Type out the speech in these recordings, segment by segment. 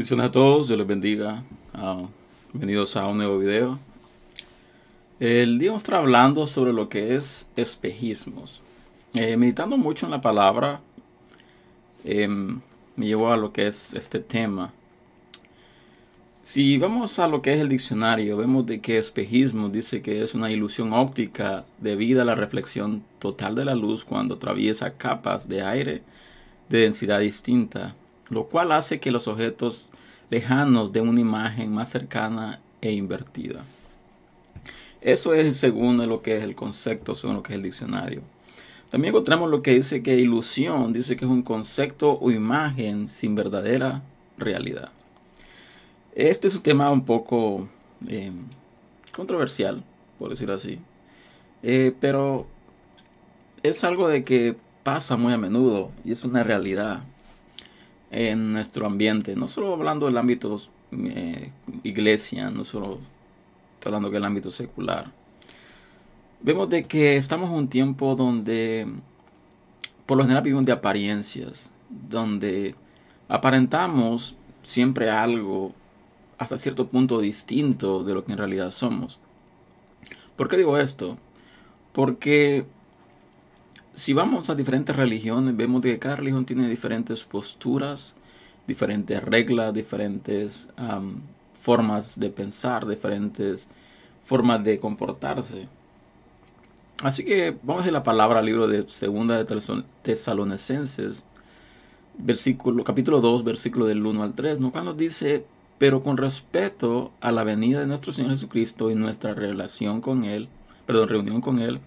Bendiciones a todos, Dios les bendiga. Ah, bienvenidos a un nuevo video. El día vamos a estar hablando sobre lo que es espejismos. Eh, meditando mucho en la palabra, em, me llevó a lo que es este tema. Si vamos a lo que es el diccionario, vemos de que espejismo dice que es una ilusión óptica debido a la reflexión total de la luz cuando atraviesa capas de aire de densidad distinta, lo cual hace que los objetos lejanos den una imagen más cercana e invertida. Eso es según lo que es el concepto, según lo que es el diccionario. También encontramos lo que dice que ilusión, dice que es un concepto o imagen sin verdadera realidad. Este es un tema un poco eh, controversial, por decirlo así. Eh, pero es algo de que pasa muy a menudo y es una realidad en nuestro ambiente, no solo hablando del ámbito eh, iglesia, no solo hablando del ámbito secular. Vemos de que estamos en un tiempo donde por lo general vivimos de apariencias, donde aparentamos siempre algo hasta cierto punto distinto de lo que en realidad somos. ¿Por qué digo esto? Porque si vamos a diferentes religiones, vemos que cada religión tiene diferentes posturas, diferentes reglas, diferentes formas de pensar, diferentes formas de comportarse. Así que vamos a la palabra al libro de Segunda de Tesalonicenses, versículo, capítulo 2, versículo del 1 al 3, ¿no? cuando dice, pero con respeto a la venida de nuestro Señor Jesucristo y nuestra relación con Él, perdón, reunión con Él,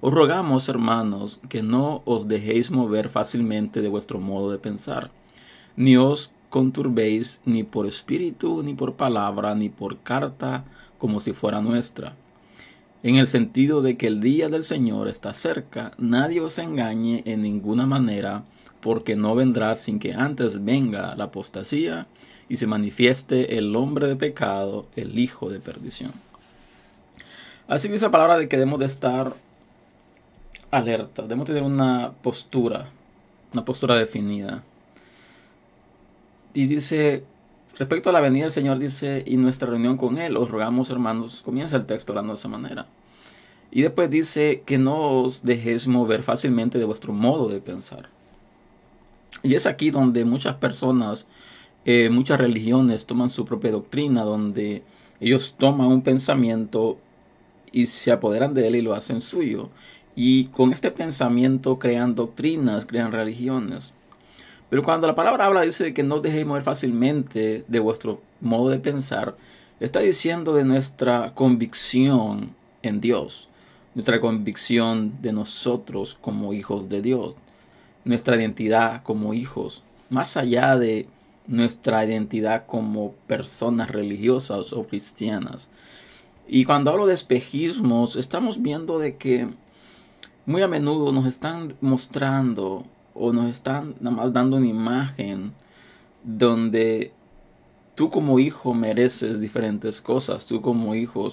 os rogamos, hermanos, que no os dejéis mover fácilmente de vuestro modo de pensar, ni os conturbéis ni por espíritu, ni por palabra, ni por carta, como si fuera nuestra. En el sentido de que el día del Señor está cerca, nadie os engañe en ninguna manera, porque no vendrá sin que antes venga la apostasía y se manifieste el hombre de pecado, el hijo de perdición. Así que esa palabra de que debemos de estar alerta, debemos tener una postura, una postura definida. Y dice, respecto a la venida del Señor, dice, y nuestra reunión con Él, os rogamos hermanos, comienza el texto hablando de esa manera. Y después dice que no os dejéis mover fácilmente de vuestro modo de pensar. Y es aquí donde muchas personas, eh, muchas religiones toman su propia doctrina, donde ellos toman un pensamiento y se apoderan de él y lo hacen suyo. Y con este pensamiento crean doctrinas, crean religiones. Pero cuando la palabra habla, dice que no dejéis mover fácilmente de vuestro modo de pensar, está diciendo de nuestra convicción en Dios, nuestra convicción de nosotros como hijos de Dios, nuestra identidad como hijos, más allá de nuestra identidad como personas religiosas o cristianas. Y cuando hablo de espejismos, estamos viendo de que muy a menudo nos están mostrando o nos están nada más dando una imagen donde tú como hijo mereces diferentes cosas, tú como hijo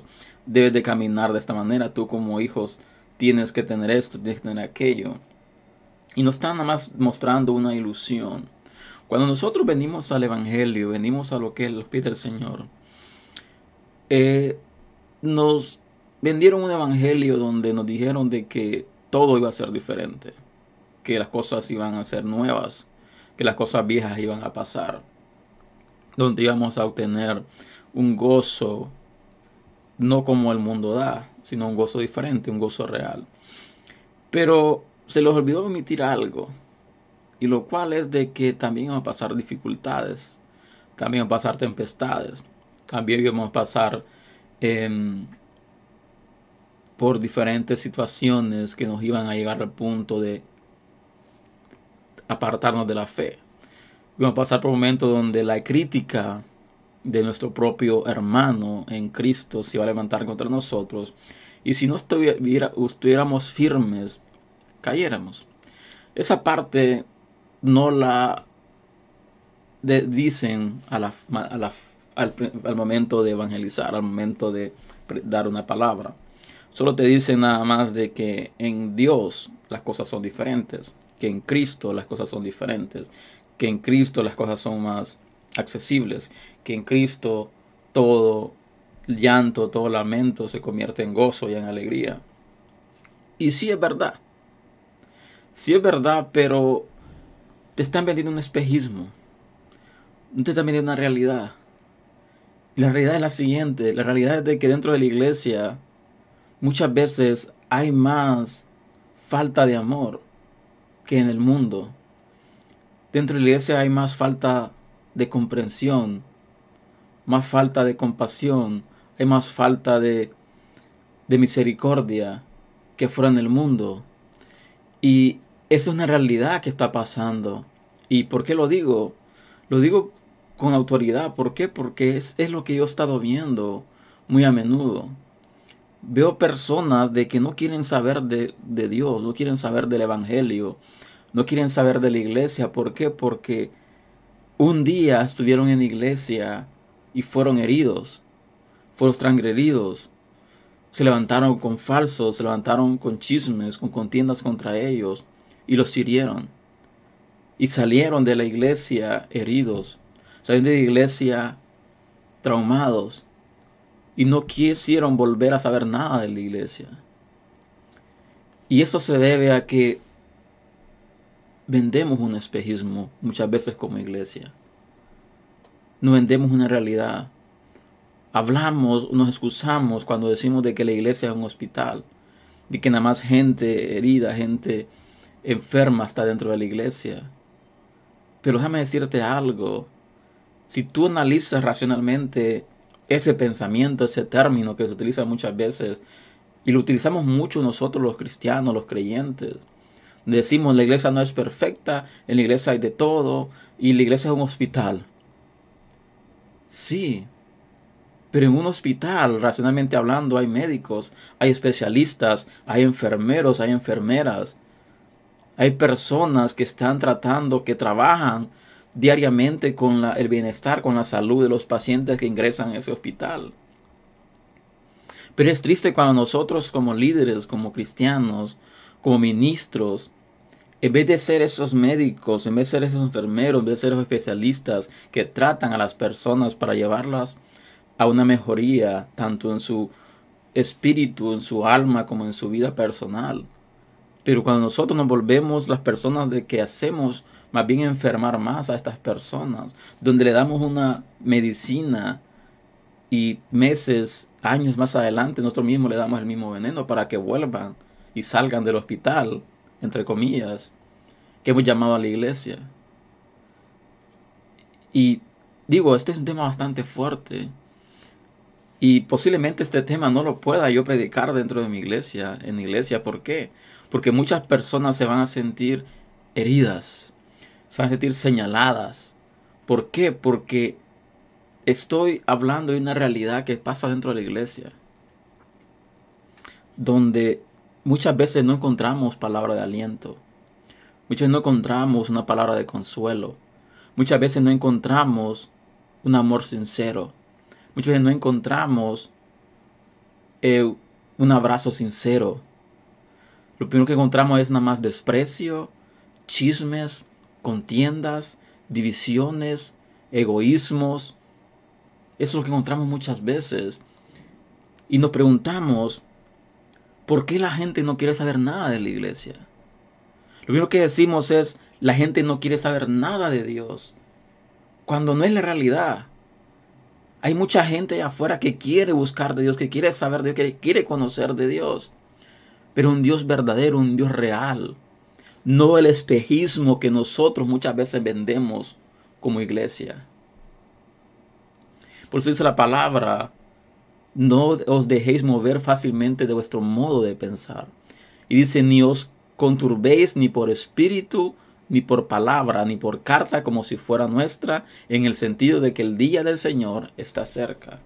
debes de caminar de esta manera, tú como hijos tienes que tener esto, tienes que tener aquello. Y nos están nada más mostrando una ilusión. Cuando nosotros venimos al Evangelio, venimos a lo que es pies del Señor, eh, nos vendieron un Evangelio donde nos dijeron de que todo iba a ser diferente, que las cosas iban a ser nuevas, que las cosas viejas iban a pasar, donde íbamos a obtener un gozo no como el mundo da, sino un gozo diferente, un gozo real. Pero se les olvidó omitir algo, y lo cual es de que también vamos a pasar dificultades, también vamos a pasar tempestades, también vamos a pasar em, por diferentes situaciones que nos iban a llegar al punto de apartarnos de la fe. Vamos a pasar por momentos donde la crítica de nuestro propio hermano en Cristo se iba a levantar contra nosotros. Y si no estuviéramos firmes, cayéramos. Esa parte no la dicen a la, al, al momento de evangelizar, al momento de dar una palabra. Solo te dice nada más de que en Dios las cosas son diferentes, que en Cristo las cosas son diferentes, que en Cristo las cosas son más accesibles, que en Cristo todo llanto, todo lamento se convierte en gozo y en alegría. Y sí es verdad. Sí es verdad, pero te están vendiendo un espejismo. No te están vendiendo una realidad. Y la realidad es la siguiente. La realidad es de que dentro de la iglesia muchas veces hay más falta de amor que en el mundo. Dentro de la iglesia hay más falta de comprensión, más falta de compasión, hay más falta de, de misericordia que fuera en el mundo. Y eso es una realidad que está pasando. ¿Y por qué lo digo? Lo digo con autoridad. ¿Por qué? Porque es, es lo que yo he estado viendo muy a menudo. Veo personas de que no quieren saber de, de Dios, no quieren saber del Evangelio, no quieren saber de la iglesia. ¿Por qué? Porque un día estuvieron en iglesia y fueron heridos, fueron transgredidos, se levantaron con falsos, se levantaron con chismes, con contiendas contra ellos y los hirieron. Y salieron de la iglesia heridos, salieron de la iglesia traumados y no quisieron volver a saber nada de la iglesia. Y eso se debe a que vendemos un espejismo muchas veces como iglesia. No vendemos una realidad. Hablamos, nos excusamos cuando decimos de que la iglesia es un hospital, de que nada más gente herida, gente enferma está dentro de la iglesia. Pero déjame decirte algo. Si tú analizas racionalmente ese pensamiento, ese término que se utiliza muchas veces, y lo utilizamos mucho nosotros los cristianos, los creyentes, Decimos la iglesia no es perfecta, en la iglesia hay de todo y la iglesia es un hospital. Sí, pero en un hospital, racionalmente hablando, hay médicos, hay especialistas, hay enfermeros, hay enfermeras, hay personas que están tratando, que trabajan diariamente con el bienestar, con la salud de los pacientes que ingresan a ese hospital. Pero es triste cuando nosotros como líderes, como cristianos, como ministros, en vez de ser esos médicos, en vez de ser esos enfermeros, en vez de ser esos especialistas que tratan a las personas para llevarlas a una mejoría, tanto en su espíritu, en su alma, como en su vida personal. Pero cuando nosotros nos volvemos las personas de que hacemos más bien enfermar más a estas personas, donde le damos una medicina y meses, años más adelante, nosotros mismos le damos el mismo veneno para que vuelvan y salgan del hospital, entre comillas, que hemos llamado a la iglesia. Y digo, este es un tema bastante fuerte. Y posiblemente este tema no lo pueda yo predicar dentro de mi iglesia, en iglesia. ¿Por qué? Porque muchas personas se van a sentir heridas, se van a sentir señaladas. ¿Por qué? Porque estoy hablando de una realidad que pasa dentro de la iglesia, donde Muchas veces no encontramos palabra de aliento. Muchas veces no encontramos una palabra de consuelo. Muchas veces no encontramos un amor sincero. Muchas veces no encontramos eh, un abrazo sincero. Lo primero que encontramos es nada más desprecio, chismes, contiendas, divisiones, egoísmos. Eso es lo que encontramos muchas veces. Y nos preguntamos, ¿Por qué la gente no quiere saber nada de la iglesia? Lo primero que decimos es, la gente no quiere saber nada de Dios, cuando no es la realidad. Hay mucha gente allá afuera que quiere buscar de Dios, que quiere saber de Dios, que quiere conocer de Dios. Pero un Dios verdadero, un Dios real. No el espejismo que nosotros muchas veces vendemos como iglesia. Por eso dice la palabra, no os dejéis mover fácilmente de vuestro modo de pensar. Y dice, ni os conturbéis ni por espíritu, ni por palabra, ni por carta como si fuera nuestra, en el sentido de que el día del Señor está cerca.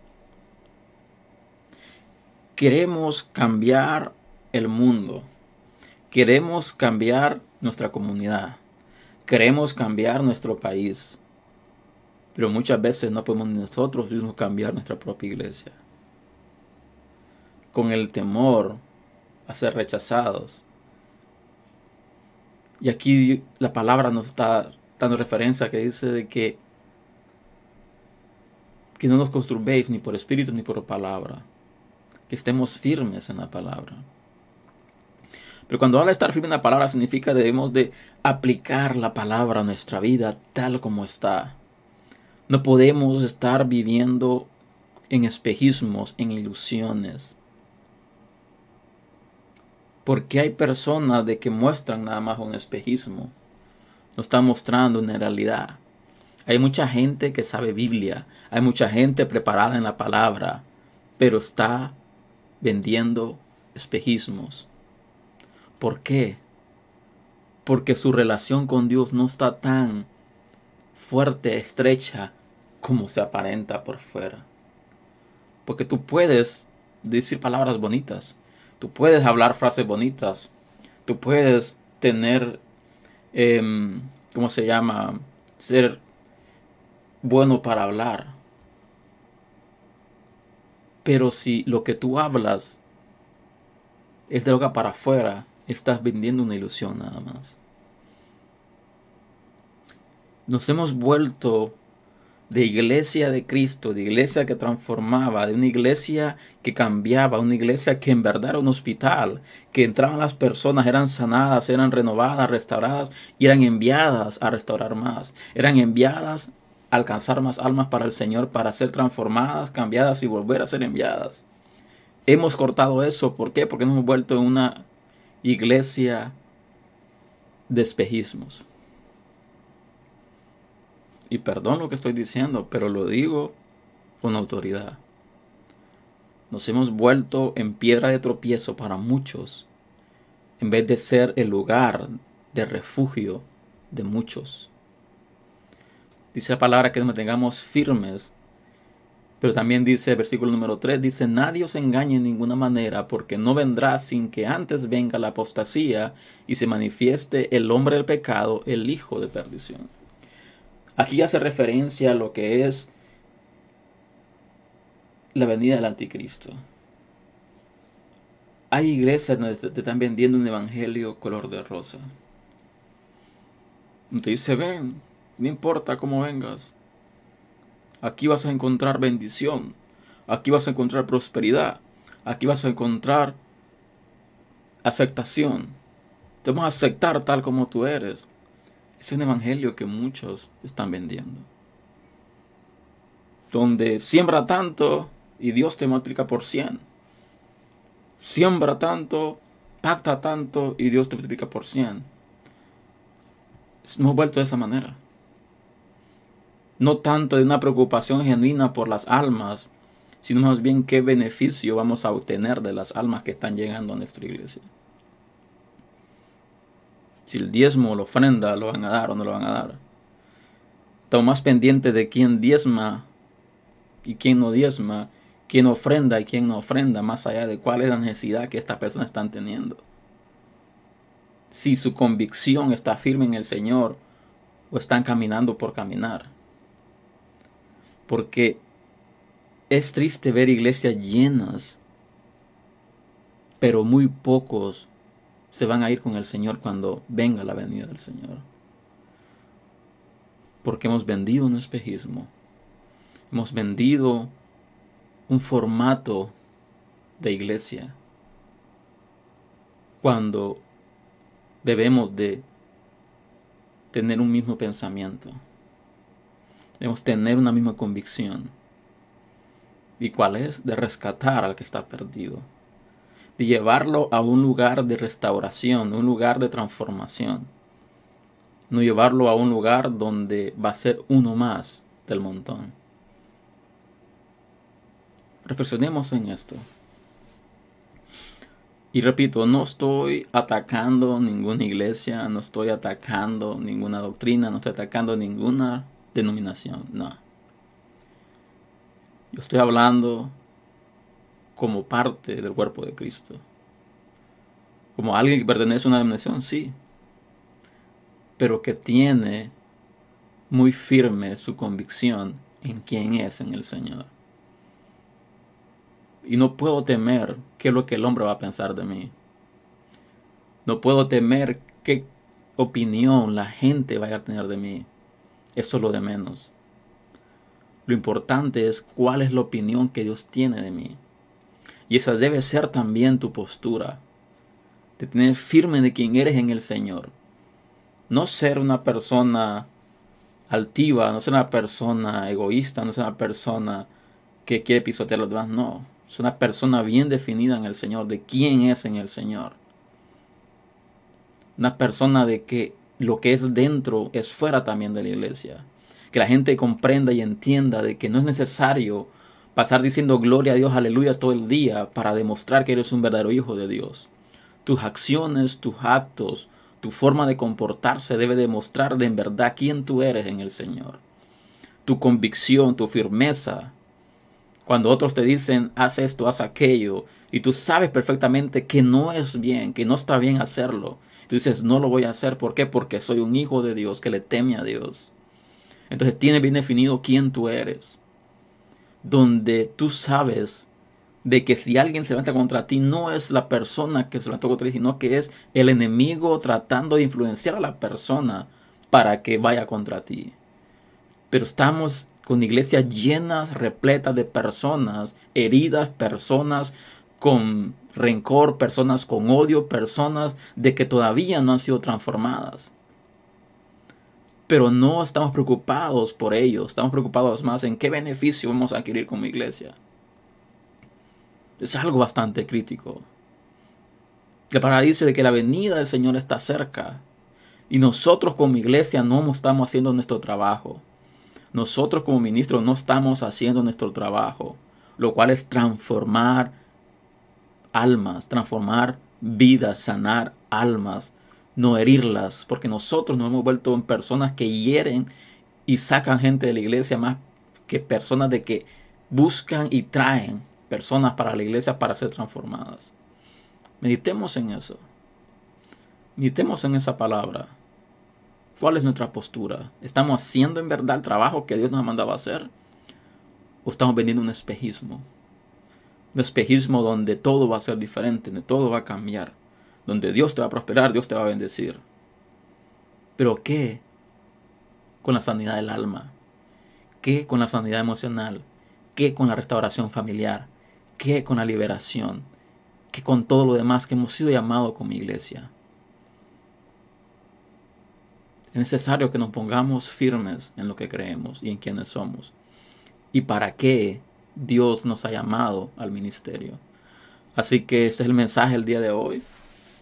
Queremos cambiar el mundo. Queremos cambiar nuestra comunidad. Queremos cambiar nuestro país. Pero muchas veces no podemos nosotros mismos cambiar nuestra propia iglesia con el temor a ser rechazados. Y aquí la palabra nos está dando referencia que dice de que que no nos construyéis ni por espíritu ni por palabra, que estemos firmes en la palabra. Pero cuando habla de estar firme en la palabra significa debemos de aplicar la palabra a nuestra vida tal como está. No podemos estar viviendo en espejismos, en ilusiones. Porque hay personas de que muestran nada más un espejismo. No están mostrando una realidad. Hay mucha gente que sabe Biblia. Hay mucha gente preparada en la palabra. Pero está vendiendo espejismos. ¿Por qué? Porque su relación con Dios no está tan fuerte, estrecha, como se aparenta por fuera. Porque tú puedes decir palabras bonitas, tú puedes hablar frases bonitas, tú puedes tener, eh, ¿cómo se llama? Ser bueno para hablar. Pero si lo que tú hablas es de boca para afuera, estás vendiendo una ilusión nada más. Nos hemos vuelto de iglesia de Cristo, de iglesia que transformaba, de una iglesia que cambiaba, una iglesia que en verdad era un hospital, que entraban las personas, eran sanadas, eran renovadas, restauradas y eran enviadas a restaurar más, eran enviadas a alcanzar más almas para el Señor, para ser transformadas, cambiadas y volver a ser enviadas. Hemos cortado eso, ¿por qué? Porque nos hemos vuelto en una iglesia de espejismos. Y perdón lo que estoy diciendo, pero lo digo con autoridad. Nos hemos vuelto en piedra de tropiezo para muchos, en vez de ser el lugar de refugio de muchos. Dice la palabra que nos mantengamos firmes pero también dice, versículo número 3, dice, nadie os engañe en ninguna manera, porque no vendrá sin que antes venga la apostasía y se manifieste el hombre del pecado, el hijo de perdición. Aquí hace referencia a lo que es la venida del anticristo. Hay iglesias donde te están vendiendo un evangelio color de rosa. Te dice, ven, no importa cómo vengas, Aquí vas a encontrar bendición. Aquí vas a encontrar prosperidad. Aquí vas a encontrar aceptación. Te vamos a aceptar tal como tú eres. Es un evangelio que muchos están vendiendo. Donde siembra tanto y Dios te multiplica por cien. Siembra tanto, pacta tanto y Dios te multiplica por cien. Hemos vuelto de esa manera no tanto de una preocupación genuina por las almas, sino más bien qué beneficio vamos a obtener de las almas que están llegando a nuestra iglesia. Si el diezmo o la ofrenda lo van a dar o no lo van a dar. Estamos más pendientes de quién diezma y quién no diezma, quién ofrenda y quién no ofrenda, más allá de cuál es la necesidad que estas personas están teniendo. Si su convicción está firme en el Señor o están caminando por caminar. Porque es triste ver iglesias llenas, pero muy pocos se van a ir con el Señor cuando venga la venida del Señor. Porque hemos vendido un espejismo. Hemos vendido un formato de iglesia. Cuando debemos de tener un mismo pensamiento. Debemos tener una misma convicción. ¿Y cuál es? De rescatar al que está perdido. De llevarlo a un lugar de restauración, un lugar de transformación. No llevarlo a un lugar donde va a ser uno más del montón. Reflexionemos en esto. Y repito, no estoy atacando ninguna iglesia, no estoy atacando ninguna doctrina, no estoy atacando ninguna denominación, no. Yo estoy hablando como parte del cuerpo de Cristo. Como alguien que pertenece a una denominación, sí. Pero que tiene muy firme su convicción en quién es en el Señor. Y no puedo temer qué es lo que el hombre va a pensar de mí. No puedo temer qué opinión la gente vaya a tener de mí. Eso es lo de menos. Lo importante es cuál es la opinión que Dios tiene de mí. Y esa debe ser también tu postura. De tener firme de quién eres en el Señor. No ser una persona altiva, no ser una persona egoísta, no ser una persona que quiere pisotear a los demás. No. Es una persona bien definida en el Señor, de quién es en el Señor. Una persona de que lo que es dentro es fuera también de la iglesia que la gente comprenda y entienda de que no es necesario pasar diciendo gloria a Dios, aleluya todo el día para demostrar que eres un verdadero hijo de Dios. Tus acciones, tus actos, tu forma de comportarse debe demostrar de en verdad quién tú eres en el Señor. Tu convicción, tu firmeza. Cuando otros te dicen, haz esto, haz aquello, y tú sabes perfectamente que no es bien, que no está bien hacerlo. Tú dices, no lo voy a hacer. ¿Por qué? Porque soy un hijo de Dios que le teme a Dios. Entonces tienes bien definido quién tú eres. Donde tú sabes de que si alguien se levanta contra ti, no es la persona que se levanta contra ti, sino que es el enemigo tratando de influenciar a la persona para que vaya contra ti. Pero estamos con iglesias llenas, repletas de personas heridas, personas con rencor, personas con odio, personas de que todavía no han sido transformadas pero no estamos preocupados por ello, estamos preocupados más en qué beneficio vamos a adquirir como iglesia. Es algo bastante crítico. La palabra dice de que la venida del Señor está cerca y nosotros como iglesia no estamos haciendo nuestro trabajo. Nosotros como ministros no estamos haciendo nuestro trabajo, lo cual es transformar almas, transformar vidas, sanar almas, no herirlas, porque nosotros nos hemos vuelto en personas que hieren y sacan gente de la iglesia más que personas de que buscan y traen personas para la iglesia para ser transformadas. Meditemos en eso. Meditemos en esa palabra. ¿Cuál es nuestra postura? ¿Estamos haciendo en verdad el trabajo que Dios nos ha mandado hacer? ¿O estamos vendiendo un espejismo? Un espejismo donde todo va a ser diferente, donde todo va a cambiar donde Dios te va a prosperar, Dios te va a bendecir. Pero ¿qué con la sanidad del alma? ¿Qué con la sanidad emocional? ¿Qué con la restauración familiar? ¿Qué con la liberación? ¿Qué con todo lo demás que hemos sido llamados como iglesia? Es necesario que nos pongamos firmes en lo que creemos y en quienes somos. ¿Y para qué Dios nos ha llamado al ministerio? Así que este es el mensaje del día de hoy.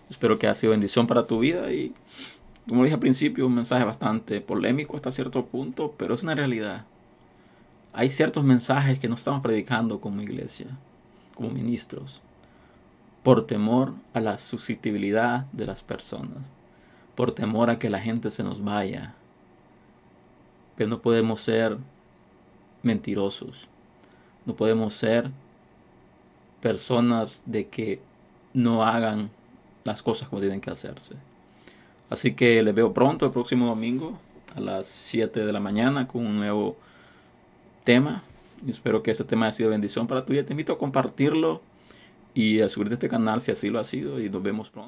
Espero que haya sido bendición para tu vida y, como dije al principio, un mensaje bastante polémico hasta cierto punto, pero es una realidad. Hay ciertos mensajes que no estamos predicando como iglesia, como ministros, por temor a la susceptibilidad de las personas, por temor a que la gente se nos vaya. Pero no podemos ser mentirosos, no podemos ser personas de que no hagan las cosas como tienen que hacerse. Así que les veo pronto el próximo domingo a las 7 de la mañana con un nuevo tema. Espero que este tema haya sido bendición para tu vida. Te invito a compartirlo y a subirte a este canal si así lo ha sido y nos vemos pronto.